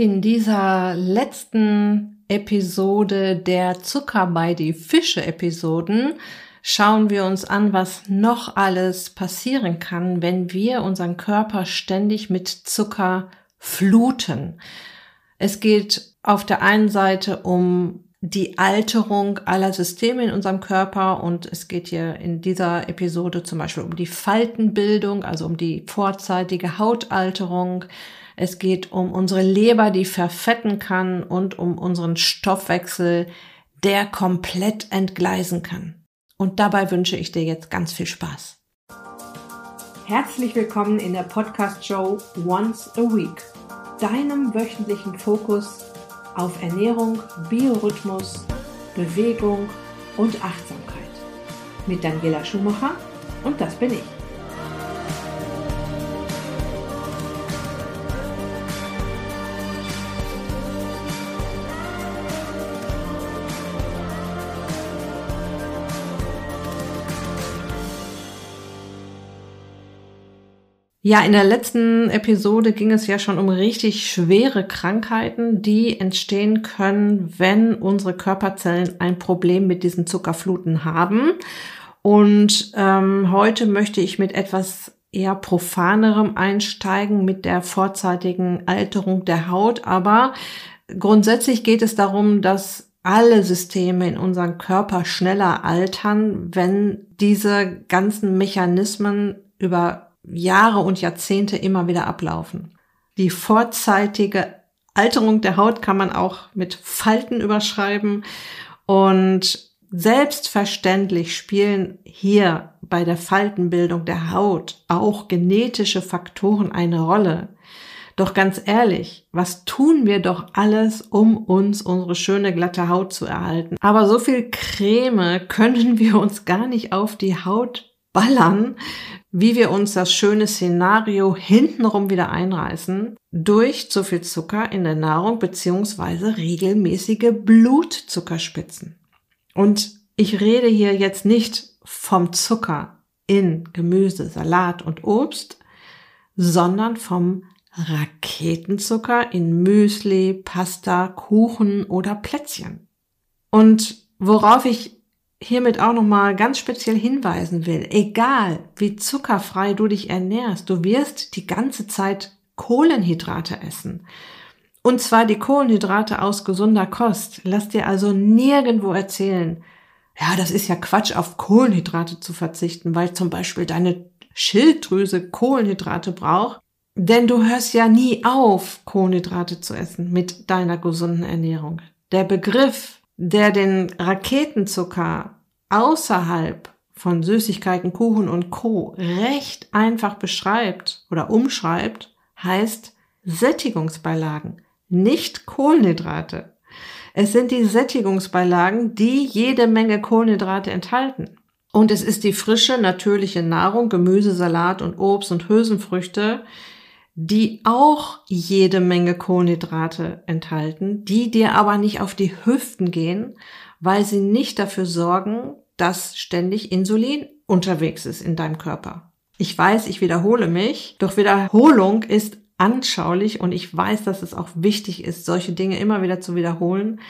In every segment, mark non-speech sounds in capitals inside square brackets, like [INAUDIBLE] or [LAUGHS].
In dieser letzten Episode der Zucker bei die Fische Episoden schauen wir uns an, was noch alles passieren kann, wenn wir unseren Körper ständig mit Zucker fluten. Es geht auf der einen Seite um die Alterung aller Systeme in unserem Körper und es geht hier in dieser Episode zum Beispiel um die Faltenbildung, also um die vorzeitige Hautalterung. Es geht um unsere Leber, die verfetten kann und um unseren Stoffwechsel, der komplett entgleisen kann. Und dabei wünsche ich dir jetzt ganz viel Spaß. Herzlich willkommen in der Podcast-Show Once a Week, deinem wöchentlichen Fokus auf Ernährung, Biorhythmus, Bewegung und Achtsamkeit. Mit Daniela Schumacher und das bin ich. Ja, in der letzten Episode ging es ja schon um richtig schwere Krankheiten, die entstehen können, wenn unsere Körperzellen ein Problem mit diesen Zuckerfluten haben. Und ähm, heute möchte ich mit etwas eher profanerem einsteigen, mit der vorzeitigen Alterung der Haut. Aber grundsätzlich geht es darum, dass alle Systeme in unserem Körper schneller altern, wenn diese ganzen Mechanismen über Jahre und Jahrzehnte immer wieder ablaufen. Die vorzeitige Alterung der Haut kann man auch mit Falten überschreiben und selbstverständlich spielen hier bei der Faltenbildung der Haut auch genetische Faktoren eine Rolle. Doch ganz ehrlich, was tun wir doch alles, um uns unsere schöne glatte Haut zu erhalten? Aber so viel Creme können [LAUGHS] wir uns gar nicht auf die Haut ballern, wie wir uns das schöne Szenario hintenrum wieder einreißen durch zu viel Zucker in der Nahrung beziehungsweise regelmäßige Blutzuckerspitzen. Und ich rede hier jetzt nicht vom Zucker in Gemüse, Salat und Obst, sondern vom Raketenzucker in Müsli, Pasta, Kuchen oder Plätzchen. Und worauf ich hiermit auch nochmal ganz speziell hinweisen will, egal wie zuckerfrei du dich ernährst, du wirst die ganze Zeit Kohlenhydrate essen. Und zwar die Kohlenhydrate aus gesunder Kost. Lass dir also nirgendwo erzählen, ja, das ist ja Quatsch, auf Kohlenhydrate zu verzichten, weil zum Beispiel deine Schilddrüse Kohlenhydrate braucht. Denn du hörst ja nie auf, Kohlenhydrate zu essen mit deiner gesunden Ernährung. Der Begriff der den Raketenzucker außerhalb von Süßigkeiten, Kuchen und Co. recht einfach beschreibt oder umschreibt, heißt Sättigungsbeilagen, nicht Kohlenhydrate. Es sind die Sättigungsbeilagen, die jede Menge Kohlenhydrate enthalten. Und es ist die frische, natürliche Nahrung, Gemüse, Salat und Obst und Hülsenfrüchte, die auch jede Menge Kohlenhydrate enthalten, die dir aber nicht auf die Hüften gehen, weil sie nicht dafür sorgen, dass ständig Insulin unterwegs ist in deinem Körper. Ich weiß, ich wiederhole mich, doch Wiederholung ist anschaulich und ich weiß, dass es auch wichtig ist, solche Dinge immer wieder zu wiederholen.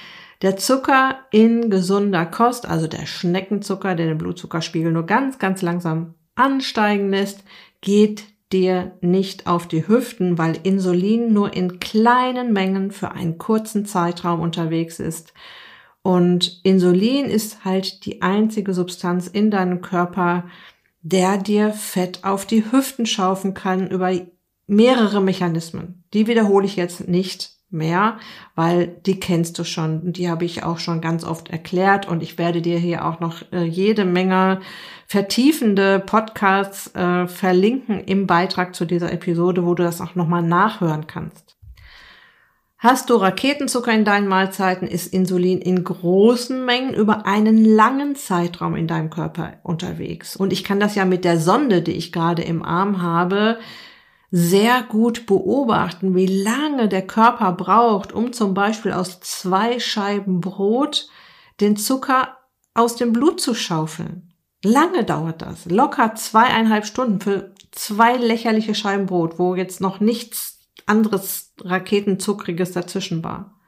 Der Zucker in gesunder Kost, also der Schneckenzucker, der den Blutzuckerspiegel nur ganz, ganz langsam ansteigen lässt, geht dir nicht auf die Hüften, weil Insulin nur in kleinen Mengen für einen kurzen Zeitraum unterwegs ist. Und Insulin ist halt die einzige Substanz in deinem Körper, der dir Fett auf die Hüften schaufen kann über mehrere Mechanismen. Die wiederhole ich jetzt nicht mehr, weil die kennst du schon. Die habe ich auch schon ganz oft erklärt und ich werde dir hier auch noch äh, jede Menge vertiefende Podcasts äh, verlinken im Beitrag zu dieser Episode, wo du das auch nochmal nachhören kannst. Hast du Raketenzucker in deinen Mahlzeiten, ist Insulin in großen Mengen über einen langen Zeitraum in deinem Körper unterwegs. Und ich kann das ja mit der Sonde, die ich gerade im Arm habe, sehr gut beobachten, wie lange der Körper braucht, um zum Beispiel aus zwei Scheiben Brot den Zucker aus dem Blut zu schaufeln. Lange dauert das. Locker zweieinhalb Stunden für zwei lächerliche Scheiben Brot, wo jetzt noch nichts anderes Raketenzuckriges dazwischen war.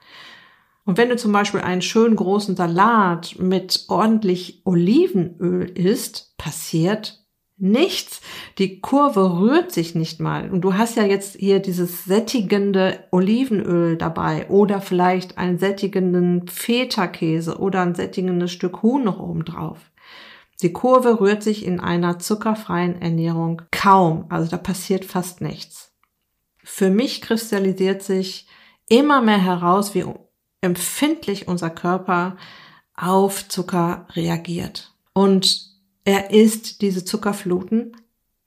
Und wenn du zum Beispiel einen schönen großen Salat mit ordentlich Olivenöl isst, passiert nichts. Die Kurve rührt sich nicht mal. Und du hast ja jetzt hier dieses sättigende Olivenöl dabei oder vielleicht einen sättigenden Feta-Käse oder ein sättigendes Stück Huhn noch oben drauf. Die Kurve rührt sich in einer zuckerfreien Ernährung kaum. Also da passiert fast nichts. Für mich kristallisiert sich immer mehr heraus, wie empfindlich unser Körper auf Zucker reagiert. Und er ist diese Zuckerfluten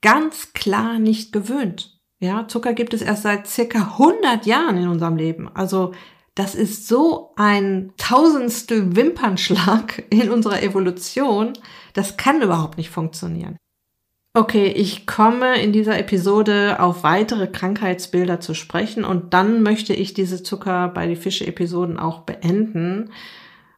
ganz klar nicht gewöhnt. Ja, Zucker gibt es erst seit circa 100 Jahren in unserem Leben. Also das ist so ein tausendstel Wimpernschlag [LAUGHS] in unserer Evolution. Das kann überhaupt nicht funktionieren. Okay, ich komme in dieser Episode auf weitere Krankheitsbilder zu sprechen und dann möchte ich diese Zucker bei die Fische Episoden auch beenden,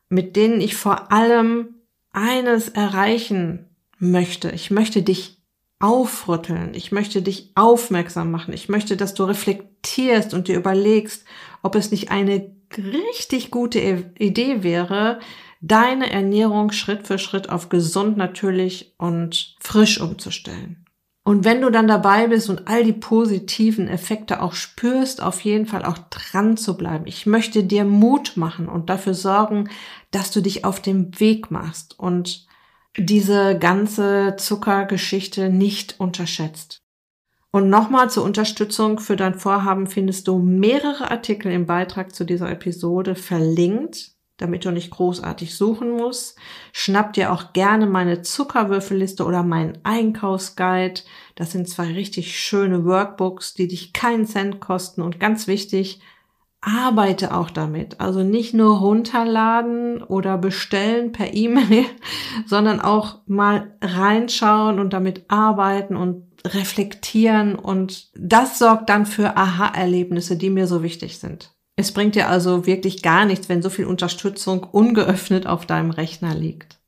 mit denen ich vor allem eines erreichen möchte. Ich möchte dich aufrütteln. Ich möchte dich aufmerksam machen. Ich möchte, dass du reflektierst und dir überlegst, ob es nicht eine richtig gute Idee wäre, deine Ernährung Schritt für Schritt auf gesund, natürlich und frisch umzustellen. Und wenn du dann dabei bist und all die positiven Effekte auch spürst, auf jeden Fall auch dran zu bleiben. Ich möchte dir Mut machen und dafür sorgen, dass du dich auf dem Weg machst und diese ganze Zuckergeschichte nicht unterschätzt. Und nochmal zur Unterstützung für dein Vorhaben findest du mehrere Artikel im Beitrag zu dieser Episode verlinkt damit du nicht großartig suchen musst. Schnapp dir auch gerne meine Zuckerwürfelliste oder meinen Einkaufsguide. Das sind zwei richtig schöne Workbooks, die dich keinen Cent kosten und ganz wichtig, arbeite auch damit. Also nicht nur runterladen oder bestellen per E-Mail, [LAUGHS] sondern auch mal reinschauen und damit arbeiten und reflektieren und das sorgt dann für Aha-Erlebnisse, die mir so wichtig sind. Es bringt dir also wirklich gar nichts, wenn so viel Unterstützung ungeöffnet auf deinem Rechner liegt.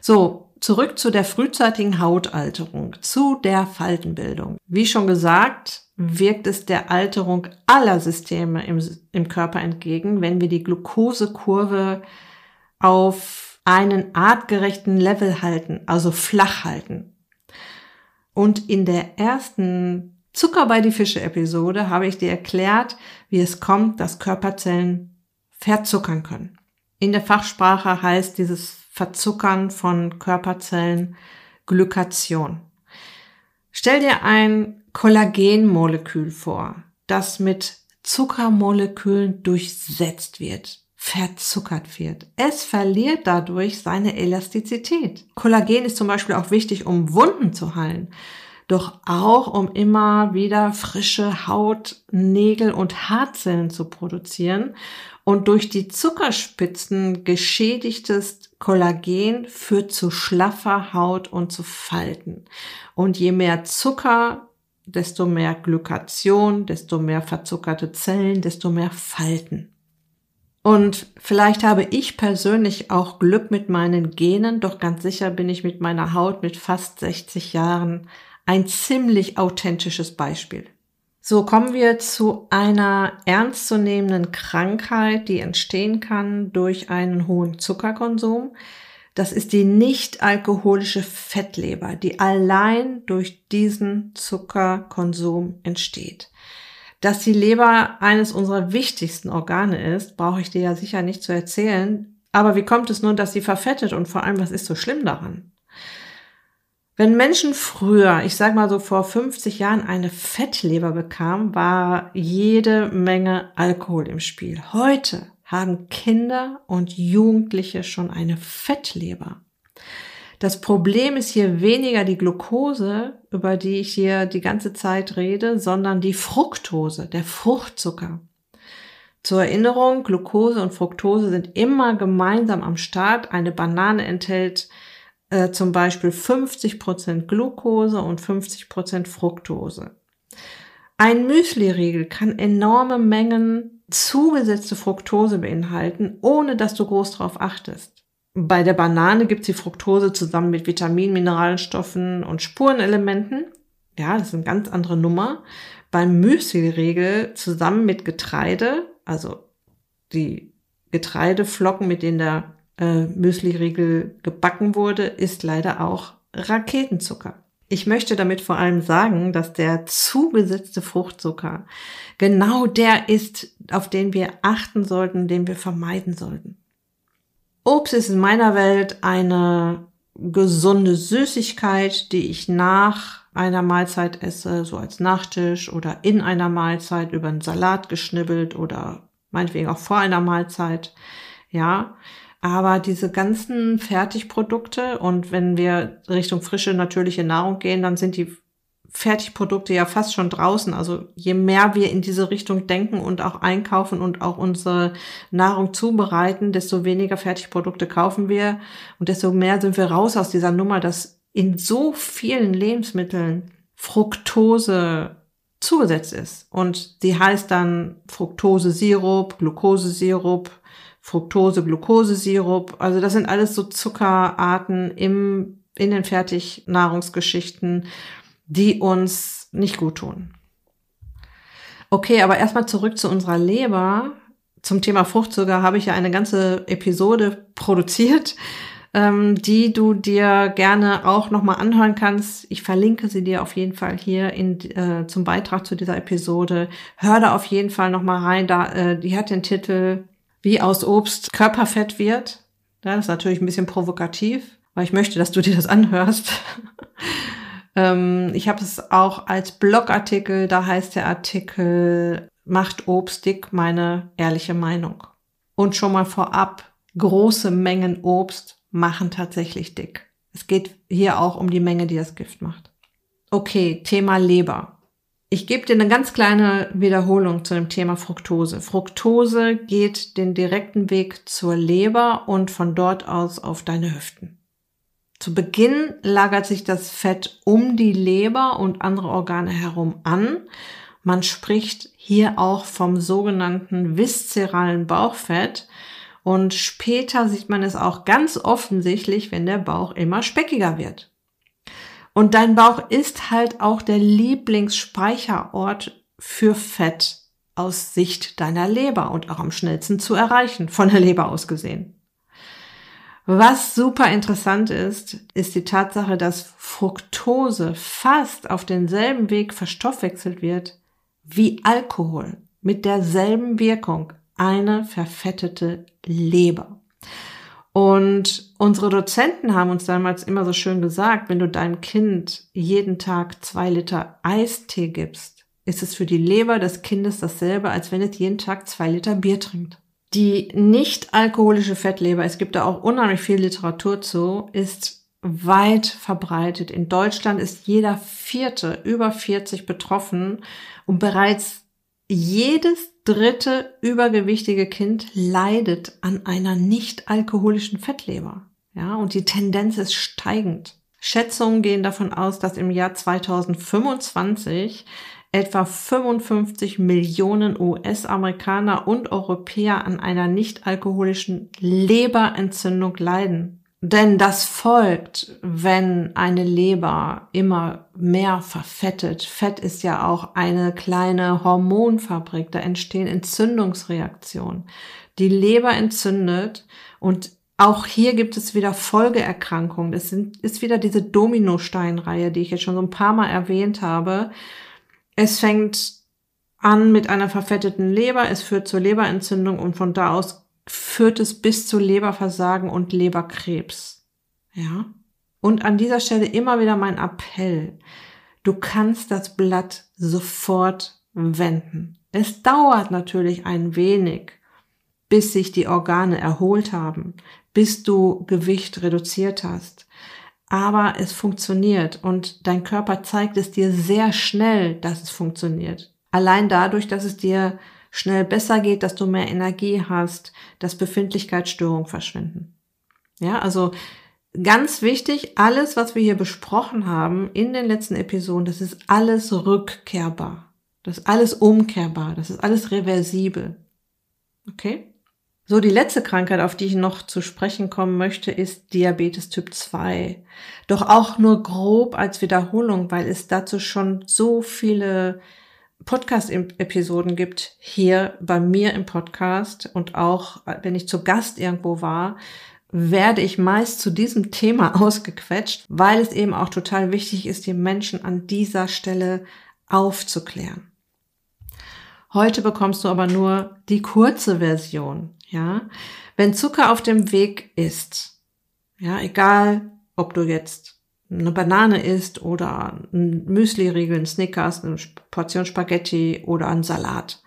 So, zurück zu der frühzeitigen Hautalterung, zu der Faltenbildung. Wie schon gesagt, wirkt es der Alterung aller Systeme im, im Körper entgegen, wenn wir die Glukosekurve auf einen artgerechten Level halten, also flach halten. Und in der ersten Zucker bei die Fische Episode habe ich dir erklärt, wie es kommt, dass Körperzellen verzuckern können. In der Fachsprache heißt dieses Verzuckern von Körperzellen Glykation. Stell dir ein Kollagenmolekül vor, das mit Zuckermolekülen durchsetzt wird, verzuckert wird. Es verliert dadurch seine Elastizität. Kollagen ist zum Beispiel auch wichtig, um Wunden zu heilen doch auch um immer wieder frische Haut, Nägel und Haarzellen zu produzieren. Und durch die Zuckerspitzen geschädigtes Kollagen führt zu schlaffer Haut und zu Falten. Und je mehr Zucker, desto mehr Glykation, desto mehr verzuckerte Zellen, desto mehr Falten. Und vielleicht habe ich persönlich auch Glück mit meinen Genen, doch ganz sicher bin ich mit meiner Haut mit fast 60 Jahren ein ziemlich authentisches Beispiel. So kommen wir zu einer ernstzunehmenden Krankheit, die entstehen kann durch einen hohen Zuckerkonsum. Das ist die nicht alkoholische Fettleber, die allein durch diesen Zuckerkonsum entsteht. Dass die Leber eines unserer wichtigsten Organe ist, brauche ich dir ja sicher nicht zu erzählen. Aber wie kommt es nun, dass sie verfettet und vor allem, was ist so schlimm daran? Wenn Menschen früher, ich sag mal so vor 50 Jahren, eine Fettleber bekamen, war jede Menge Alkohol im Spiel. Heute haben Kinder und Jugendliche schon eine Fettleber. Das Problem ist hier weniger die Glucose, über die ich hier die ganze Zeit rede, sondern die Fructose, der Fruchtzucker. Zur Erinnerung, Glucose und Fructose sind immer gemeinsam am Start. Eine Banane enthält äh, zum Beispiel 50% Glucose und 50% Fructose. Ein Müsli-Riegel kann enorme Mengen zugesetzte Fructose beinhalten, ohne dass du groß drauf achtest. Bei der Banane gibt die Fructose zusammen mit Vitaminen, Mineralstoffen und Spurenelementen. Ja, das ist eine ganz andere Nummer. beim Müsli-Riegel zusammen mit Getreide, also die Getreideflocken, mit denen der äh, Müsli-Riegel gebacken wurde, ist leider auch Raketenzucker. Ich möchte damit vor allem sagen, dass der zugesetzte Fruchtzucker genau der ist, auf den wir achten sollten, den wir vermeiden sollten. Obst ist in meiner Welt eine gesunde Süßigkeit, die ich nach einer Mahlzeit esse, so als Nachtisch oder in einer Mahlzeit über einen Salat geschnibbelt oder meinetwegen auch vor einer Mahlzeit. Ja, aber diese ganzen Fertigprodukte und wenn wir Richtung frische, natürliche Nahrung gehen, dann sind die Fertigprodukte ja fast schon draußen. Also je mehr wir in diese Richtung denken und auch einkaufen und auch unsere Nahrung zubereiten, desto weniger Fertigprodukte kaufen wir und desto mehr sind wir raus aus dieser Nummer, dass in so vielen Lebensmitteln Fructose zugesetzt ist. Und sie heißt dann Fructose-Sirup, Glukosesirup, Fructose-Glukosesirup. Also das sind alles so Zuckerarten im, in den Fertignahrungsgeschichten, die uns nicht gut tun. Okay, aber erstmal zurück zu unserer Leber. Zum Thema Fruchtzucker habe ich ja eine ganze Episode produziert, ähm, die du dir gerne auch nochmal anhören kannst. Ich verlinke sie dir auf jeden Fall hier in, äh, zum Beitrag zu dieser Episode. Hör da auf jeden Fall nochmal rein. Da, äh, die hat den Titel wie aus Obst Körperfett wird. Das ist natürlich ein bisschen provokativ, weil ich möchte, dass du dir das anhörst. [LAUGHS] ähm, ich habe es auch als Blogartikel, da heißt der Artikel Macht Obst dick, meine ehrliche Meinung. Und schon mal vorab, große Mengen Obst machen tatsächlich dick. Es geht hier auch um die Menge, die das Gift macht. Okay, Thema Leber. Ich gebe dir eine ganz kleine Wiederholung zu dem Thema Fructose. Fructose geht den direkten Weg zur Leber und von dort aus auf deine Hüften. Zu Beginn lagert sich das Fett um die Leber und andere Organe herum an. Man spricht hier auch vom sogenannten viszeralen Bauchfett. Und später sieht man es auch ganz offensichtlich, wenn der Bauch immer speckiger wird. Und dein Bauch ist halt auch der Lieblingsspeicherort für Fett aus Sicht deiner Leber und auch am schnellsten zu erreichen, von der Leber aus gesehen. Was super interessant ist, ist die Tatsache, dass Fructose fast auf denselben Weg verstoffwechselt wird wie Alkohol mit derselben Wirkung, eine verfettete Leber. Und unsere Dozenten haben uns damals immer so schön gesagt, wenn du deinem Kind jeden Tag zwei Liter Eistee gibst, ist es für die Leber des Kindes dasselbe, als wenn es jeden Tag zwei Liter Bier trinkt. Die nicht alkoholische Fettleber, es gibt da auch unheimlich viel Literatur zu, ist weit verbreitet. In Deutschland ist jeder vierte über 40 betroffen und bereits jedes dritte übergewichtige Kind leidet an einer nicht alkoholischen Fettleber. Ja, und die Tendenz ist steigend. Schätzungen gehen davon aus, dass im Jahr 2025 etwa 55 Millionen US-Amerikaner und Europäer an einer nicht alkoholischen Leberentzündung leiden. Denn das folgt, wenn eine Leber immer mehr verfettet. Fett ist ja auch eine kleine Hormonfabrik, da entstehen Entzündungsreaktionen. Die Leber entzündet und auch hier gibt es wieder Folgeerkrankungen. Das sind, ist wieder diese Dominosteinreihe, die ich jetzt schon so ein paar Mal erwähnt habe. Es fängt an mit einer verfetteten Leber, es führt zur Leberentzündung und von da aus führt es bis zu Leberversagen und Leberkrebs. Ja? Und an dieser Stelle immer wieder mein Appell. Du kannst das Blatt sofort wenden. Es dauert natürlich ein wenig, bis sich die Organe erholt haben, bis du Gewicht reduziert hast. Aber es funktioniert und dein Körper zeigt es dir sehr schnell, dass es funktioniert. Allein dadurch, dass es dir schnell besser geht, dass du mehr Energie hast, dass Befindlichkeitsstörungen verschwinden. Ja, also ganz wichtig, alles, was wir hier besprochen haben in den letzten Episoden, das ist alles rückkehrbar. Das ist alles umkehrbar. Das ist alles reversibel. Okay? So, die letzte Krankheit, auf die ich noch zu sprechen kommen möchte, ist Diabetes Typ 2. Doch auch nur grob als Wiederholung, weil es dazu schon so viele Podcast-Episoden gibt, hier bei mir im Podcast und auch wenn ich zu Gast irgendwo war, werde ich meist zu diesem Thema [LAUGHS] ausgequetscht, weil es eben auch total wichtig ist, die Menschen an dieser Stelle aufzuklären. Heute bekommst du aber nur die kurze Version, ja. Wenn Zucker auf dem Weg ist, ja, egal, ob du jetzt eine Banane isst oder ein Müsli-Riegel, ein Snickers, eine Portion Spaghetti oder ein Salat.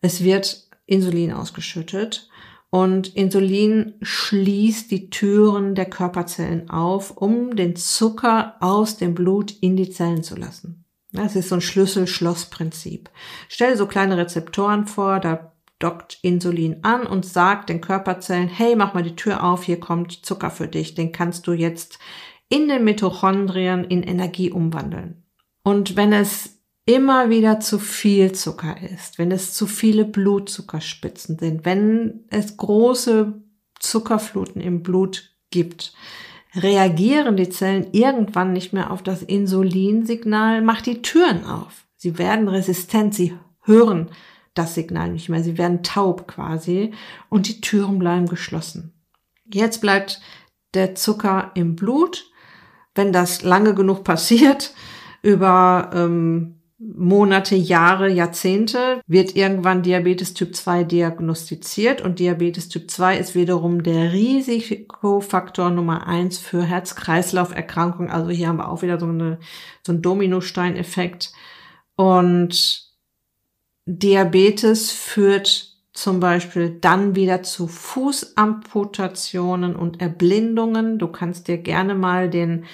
Es wird Insulin ausgeschüttet und Insulin schließt die Türen der Körperzellen auf, um den Zucker aus dem Blut in die Zellen zu lassen. Das ist so ein Schlüssel-Schloss-Prinzip. Stell so kleine Rezeptoren vor, da dockt Insulin an und sagt den Körperzellen, hey, mach mal die Tür auf, hier kommt Zucker für dich, den kannst du jetzt in den Mitochondrien in Energie umwandeln. Und wenn es immer wieder zu viel Zucker ist, wenn es zu viele Blutzuckerspitzen sind, wenn es große Zuckerfluten im Blut gibt, reagieren die Zellen irgendwann nicht mehr auf das Insulinsignal, macht die Türen auf. Sie werden resistent, sie hören das Signal nicht mehr, sie werden taub quasi und die Türen bleiben geschlossen. Jetzt bleibt der Zucker im Blut. Wenn das lange genug passiert, [LAUGHS] über ähm, Monate, Jahre, Jahrzehnte wird irgendwann Diabetes Typ 2 diagnostiziert und Diabetes Typ 2 ist wiederum der Risikofaktor Nummer eins für Herz-Kreislauf-Erkrankungen. Also hier haben wir auch wieder so, eine, so einen Dominosteineffekt. Und Diabetes führt zum Beispiel dann wieder zu Fußamputationen und Erblindungen. Du kannst dir gerne mal den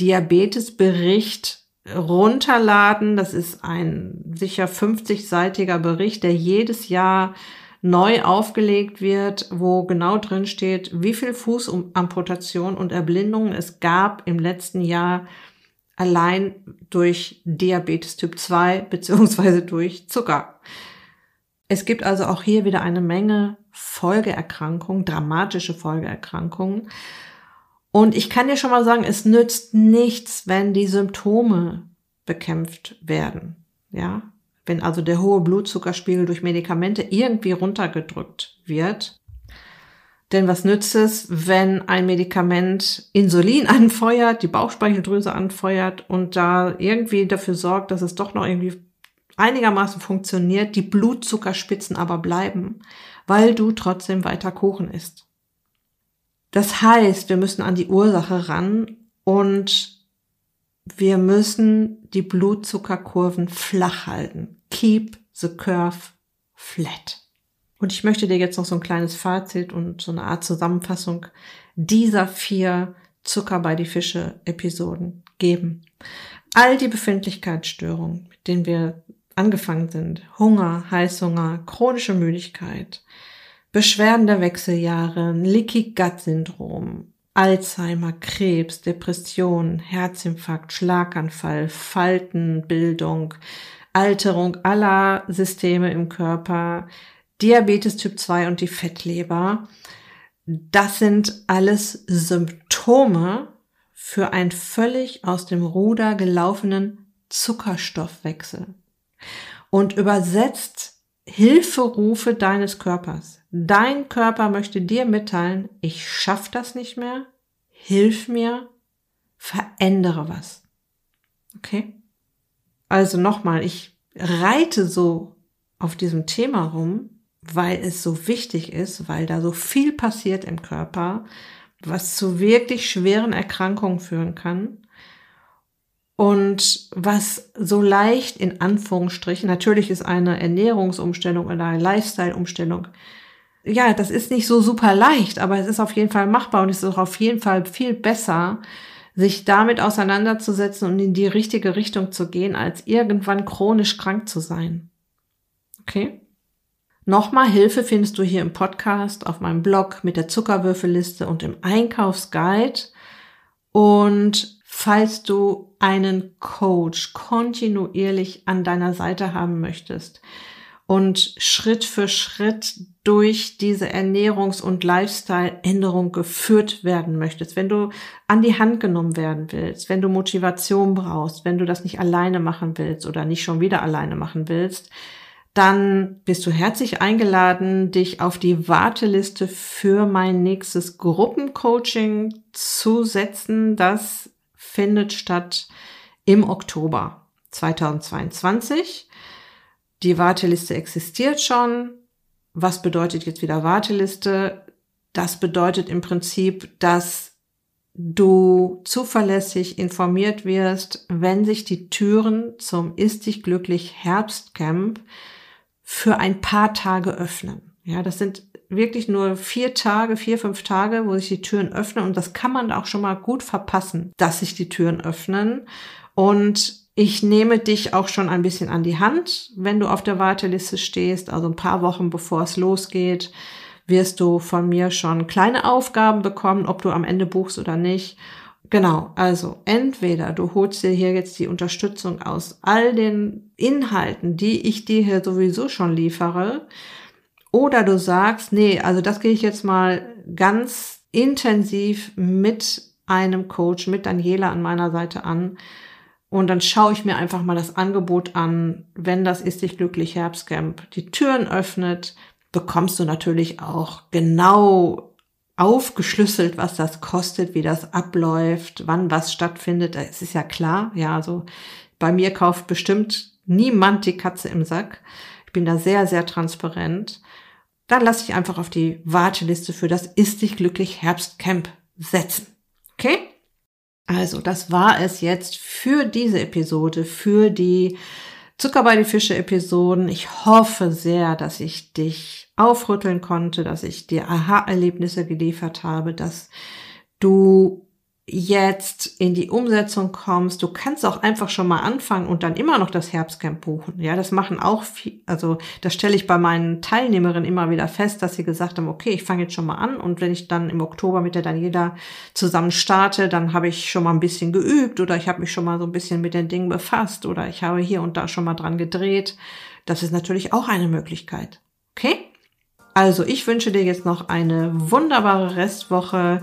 Diabetesbericht runterladen. Das ist ein sicher 50-seitiger Bericht, der jedes Jahr neu aufgelegt wird, wo genau drin steht, wie viel Fußamputation und Erblindungen es gab im letzten Jahr allein durch Diabetes Typ 2 beziehungsweise durch Zucker. Es gibt also auch hier wieder eine Menge Folgeerkrankungen, dramatische Folgeerkrankungen. Und ich kann dir schon mal sagen, es nützt nichts, wenn die Symptome bekämpft werden. Ja, wenn also der hohe Blutzuckerspiegel durch Medikamente irgendwie runtergedrückt wird. Denn was nützt es, wenn ein Medikament Insulin [LAUGHS] anfeuert, die Bauchspeicheldrüse anfeuert und da irgendwie dafür sorgt, dass es doch noch irgendwie einigermaßen funktioniert, die Blutzuckerspitzen aber bleiben, weil du trotzdem weiter Kuchen isst. Das heißt, wir müssen an die Ursache ran und wir müssen die Blutzuckerkurven flach halten. Keep the curve flat. Und ich möchte dir jetzt noch so ein kleines Fazit und so eine Art Zusammenfassung dieser vier Zucker bei die Fische Episoden geben. All die Befindlichkeitsstörungen, mit denen wir angefangen sind, Hunger, Heißhunger, chronische Müdigkeit, Beschwerden der Wechseljahre, Leaky Gut Syndrom, Alzheimer, Krebs, Depression, Herzinfarkt, Schlaganfall, Faltenbildung, Alterung aller Systeme im Körper, Diabetes Typ 2 und die Fettleber. Das sind alles Symptome für einen völlig aus dem Ruder gelaufenen Zuckerstoffwechsel. Und übersetzt Hilferufe deines Körpers. Dein Körper möchte dir mitteilen, ich schaff das nicht mehr, hilf mir, verändere was. Okay? Also nochmal, ich reite so auf diesem Thema rum, weil es so wichtig ist, weil da so viel passiert im Körper, was zu wirklich schweren Erkrankungen führen kann und was so leicht in Anführungsstrichen, natürlich ist eine Ernährungsumstellung oder eine Lifestyle-Umstellung, ja, das ist nicht so super leicht, aber es ist auf jeden Fall machbar und es ist auch auf jeden Fall viel besser, sich damit auseinanderzusetzen und in die richtige Richtung zu gehen, als irgendwann chronisch krank zu sein. Okay? Nochmal Hilfe findest du hier im Podcast, auf meinem Blog mit der Zuckerwürfelliste und im Einkaufsguide. Und falls du einen Coach kontinuierlich an deiner Seite haben möchtest und Schritt für Schritt durch diese Ernährungs- und Lifestyle-Änderung geführt werden möchtest, wenn du an die Hand genommen werden willst, wenn du Motivation brauchst, wenn du das nicht alleine machen willst oder nicht schon wieder alleine machen willst, dann bist du herzlich eingeladen, dich auf die Warteliste für mein nächstes Gruppencoaching zu setzen. Das findet statt im Oktober 2022. Die Warteliste existiert schon. Was bedeutet jetzt wieder Warteliste? Das bedeutet im Prinzip, dass du zuverlässig informiert wirst, wenn sich die Türen zum Ist dich glücklich Herbstcamp für ein paar Tage öffnen. Ja, das sind wirklich nur vier Tage, vier, fünf Tage, wo sich die Türen öffnen und das kann man auch schon mal gut verpassen, dass sich die Türen öffnen. Und ich nehme dich auch schon ein bisschen an die Hand, wenn du auf der Warteliste stehst, also ein paar Wochen bevor es losgeht, wirst du von mir schon kleine Aufgaben bekommen, ob du am Ende buchst oder nicht. Genau, also entweder du holst dir hier jetzt die Unterstützung aus all den Inhalten, die ich dir hier sowieso schon liefere, oder du sagst, nee, also das gehe ich jetzt mal ganz intensiv mit einem Coach, mit Daniela an meiner Seite an und dann schaue ich mir einfach mal das Angebot an, wenn das Ist dich glücklich Herbstcamp die Türen öffnet, bekommst du natürlich auch genau aufgeschlüsselt, was das kostet, wie das abläuft, wann was stattfindet. Es ist ja klar, ja, also bei mir kauft bestimmt niemand die Katze im Sack. Ich bin da sehr, sehr transparent. Dann lass ich einfach auf die Warteliste für das Ist dich glücklich Herbstcamp setzen. Okay? Also, das war es jetzt für diese Episode, für die Zucker bei die Fische Episoden. Ich hoffe sehr, dass ich dich aufrütteln konnte, dass ich dir Aha-Erlebnisse geliefert habe, dass du jetzt in die Umsetzung kommst. Du kannst auch einfach schon mal anfangen und dann immer noch das Herbstcamp buchen. Ja, das machen auch viel, also das stelle ich bei meinen Teilnehmerinnen immer wieder fest, dass sie gesagt haben, okay, ich fange jetzt schon mal an und wenn ich dann im Oktober mit der Daniela zusammen starte, dann habe ich schon mal ein bisschen geübt oder ich habe mich schon mal so ein bisschen mit den Dingen befasst oder ich habe hier und da schon mal dran gedreht. Das ist natürlich auch eine Möglichkeit. Okay? Also ich wünsche dir jetzt noch eine wunderbare Restwoche.